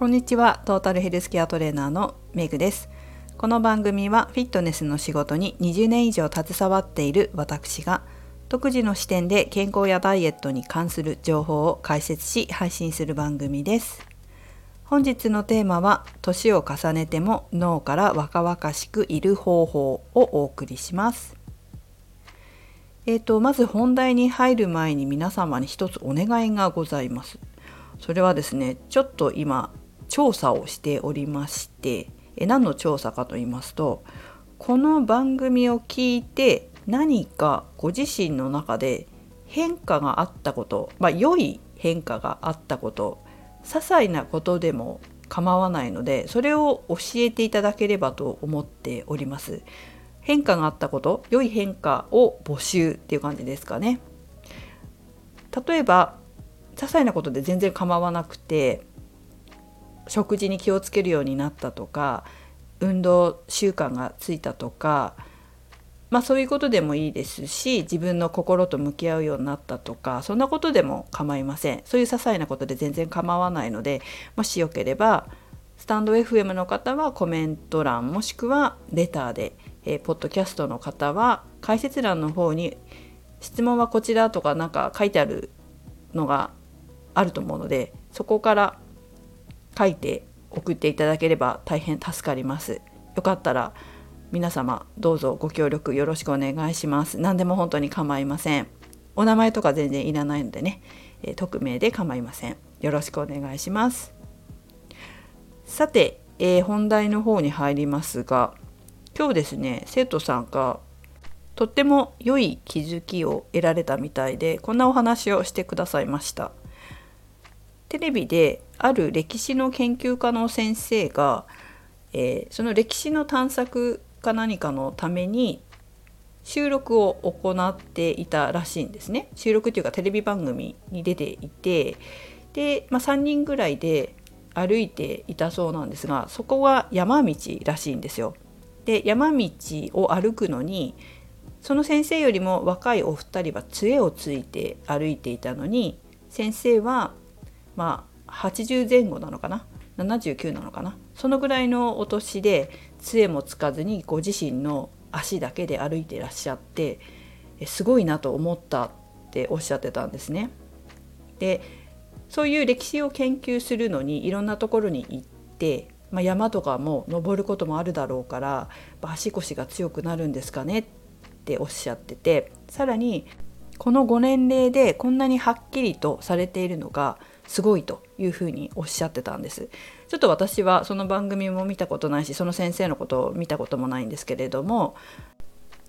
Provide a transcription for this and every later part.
こんにちは。トータルヘルスケアトレーナーのメグです。この番組はフィットネスの仕事に20年以上携わっている私が独自の視点で健康やダイエットに関する情報を解説し配信する番組です。本日のテーマは年を重ねても脳から若々しくいる方法をお送りします。えーと、まず本題に入る前に皆様に一つお願いがございます。それはですねちょっと今調査をしておりましてえ何の調査かと言いますとこの番組を聞いて何かご自身の中で変化があったこと、まあ、良い変化があったこと些細なことでも構わないのでそれを教えていただければと思っております。変化があったこと良い変化を募集っていう感じですかね。例えば些細なことで全然構わなくて食事に気をつけるようになったとか運動習慣がついたとかまあそういうことでもいいですし自分の心と向き合うようになったとかそんなことでも構いません。そういう些細なことで全然構わないのでもしよければスタンド FM の方はコメント欄もしくはレターで、えー、ポッドキャストの方は解説欄の方に質問はこちらとか何か書いてあるのがあると思うのでそこから書いて送っていただければ大変助かります。よかったら皆様どうぞご協力よろしくお願いします。何でも本当に構いません。お名前とか全然いらないのでね、え匿名で構いません。よろしくお願いします。さて、えー、本題の方に入りますが今日ですね生徒さんがとっても良い気づきを得られたみたいでこんなお話をしてくださいました。テレビである歴史の研究家の先生が、えー、その歴史の探索か何かのために収録を行っていたらしいんですね収録っていうかテレビ番組に出ていてで、まあ、3人ぐらいで歩いていたそうなんですがそこは山道らしいんですよ。で山道を歩くのにその先生よりも若いお二人は杖をついて歩いていたのに先生はまあ80前後なのかな？79なのかな？そのぐらいのお年で杖もつかずにご自身の足だけで歩いてらっしゃってすごいなと思ったっておっしゃってたんですね。でそういう歴史を研究するのにいろんなところに行って、まあ、山とかも登ることもあるだろうから足腰が強くなるんですかねっておっしゃっててさらにこのご年齢でこんなにはっきりとされているのがすごいというふうにおっしゃってたんです。ちょっと私はその番組も見たことないしその先生のことを見たこともないんですけれども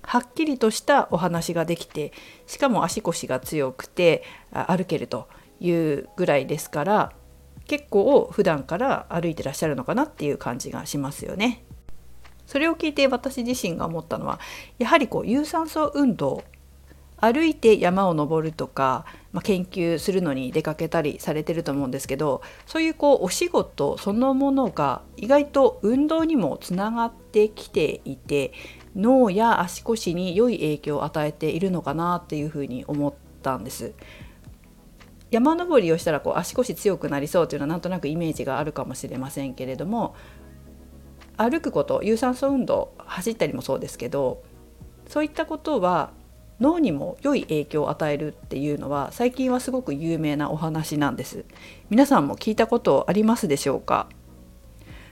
はっきりとしたお話ができてしかも足腰が強くて歩けるというぐらいですから結構普段から歩いてらっしゃるのかなっていう感じがしますよね。それを聞いて私自身が思ったのはやはりこう有酸素運動歩いて山を登るとか、まあ、研究するのに出かけたりされてると思うんですけどそういうこうお仕事そのものが意外と運動にもつながってきていて脳や足腰に良い影響を与えているのかなっていうふうに思ったんです。山登りをしたらこう足腰強くなりそうというのはなんとなくイメージがあるかもしれませんけれども歩くこと有酸素運動走ったりもそうですけどそういったことは脳にも良い影響を与えるっていうのは最近はすごく有名なお話なんです。皆さんも聞いたことありますでしょうか？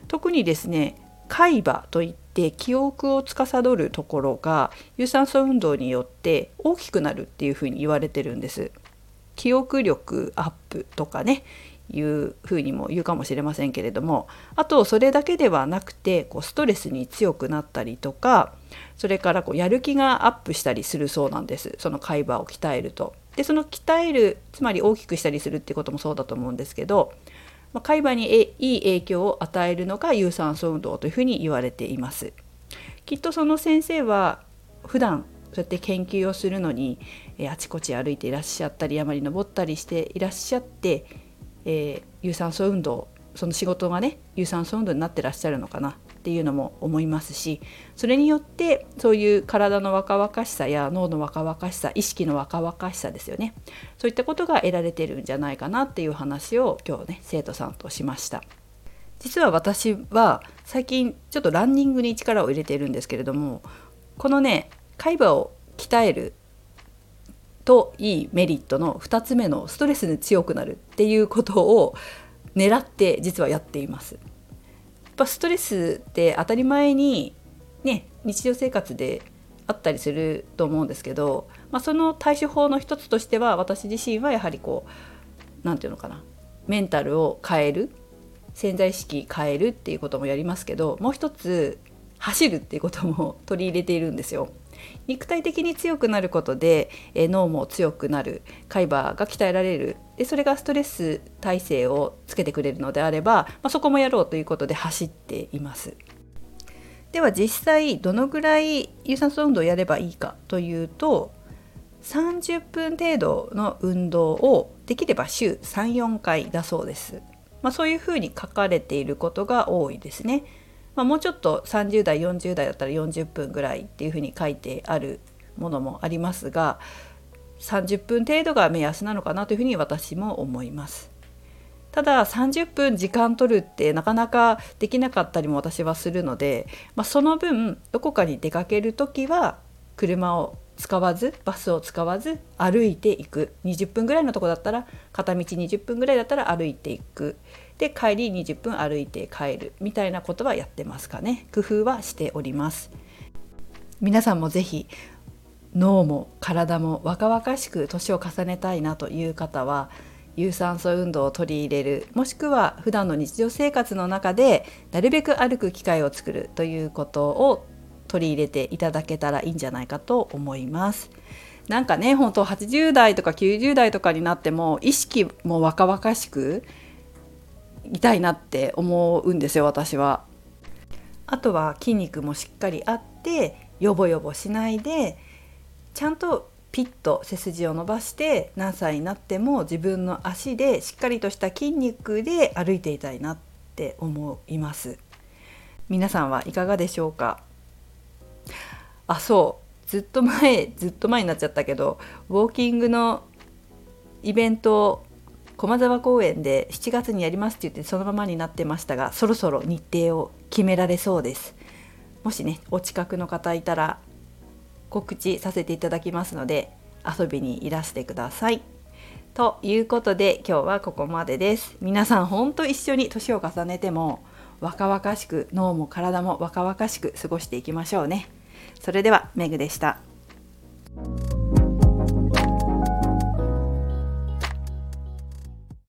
特にですね海馬といって記憶を司るところが有酸素運動によって大きくなるっていうふうに言われてるんです。記憶力アップとかねいうふうにも言うかもしれませんけれどもあとそれだけではなくてこうストレスに強くなったりとかそれからこうやる気がアップしたりするそうなんですその海馬を鍛えると。でその鍛えるつまり大きくしたりするっていうこともそうだと思うんですけど、まあ、海馬にいい影響を与えるのが有酸素運動というふうに言われています。きっとその先生は普段そうやって研究をするのに、あちこち歩いていらっしゃったり山に登ったりしていらっしゃってえー、有酸素運動その仕事がね有酸素運動になってらっしゃるのかなっていうのも思いますしそれによってそういう体の若々しさや脳の若々しさ意識の若々しさですよねそういったことが得られてるんじゃないかなっていう話を今日ね生徒さんとしました。実は私は最近ちょっとランニングに力を入れているんですけれどもこのね海馬を鍛えるといいメリットの2つ目のストレスに強くなるっていうことを狙って実はやっています。やっぱストレスって当たり前にね日常生活であったりすると思うんですけど、まあ、その対処法の一つとしては私自身はやはりこう何て言うのかなメンタルを変える潜在意識変えるっていうこともやりますけどもう一つ走るっていうことも取り入れているんですよ。肉体的に強くなることで、え脳も強くなる海馬が鍛えられるでそれがストレス耐性をつけてくれるのであれば、まあ、そこもやろうということで走っています。では実際どのぐらい有酸素運動をやればいいかというと30分程度の運動をできれば週34回だそうです。まあ、そういうふうに書かれていることが多いですね。まあ、もうちょっと30代40代だったら40分ぐらいっていうふうに書いてあるものもありますが30分程度が目安なのかなというふうに私も思います。ただ30分時間取るってなかなかできなかったりも私はするので、まあ、その分どこかに出かける時は車を使わずバスを使わず歩いていく。20分ぐらいのとこだったら片道20分ぐらいだったら歩いていく。で帰り20分歩いて帰る。みたいなことはやってますかね。工夫はしております。皆さんも是非脳も体も若々しく年を重ねたいなという方は有酸素運動を取り入れる。もしくは普段の日常生活の中でなるべく歩く機会を作るということを取り入れていただけたらいいんじゃないかと思います。なんかね本当80代とか90代とかになっても意識も若々しく痛いなって思うんですよ私は。あとは筋肉もしっかりあってヨボヨボしないでちゃんとピッと背筋を伸ばして何歳になっても自分の足でしっかりとした筋肉で歩いていたいなって思います皆さんはいかがでしょうか？あそう。ずっと前ずっと前になっちゃったけどウォーキングのイベントを駒沢公園で7月にやりますって言ってそのままになってましたがそろそろ日程を決められそうです。もしねお近くの方いたら告知させていただきますので遊びにいらしてください。ということで今日はここまでです。皆さんほんと一緒に年を重ねても若々しく脳も体も若々しく過ごしていきましょうね。それではメグでした。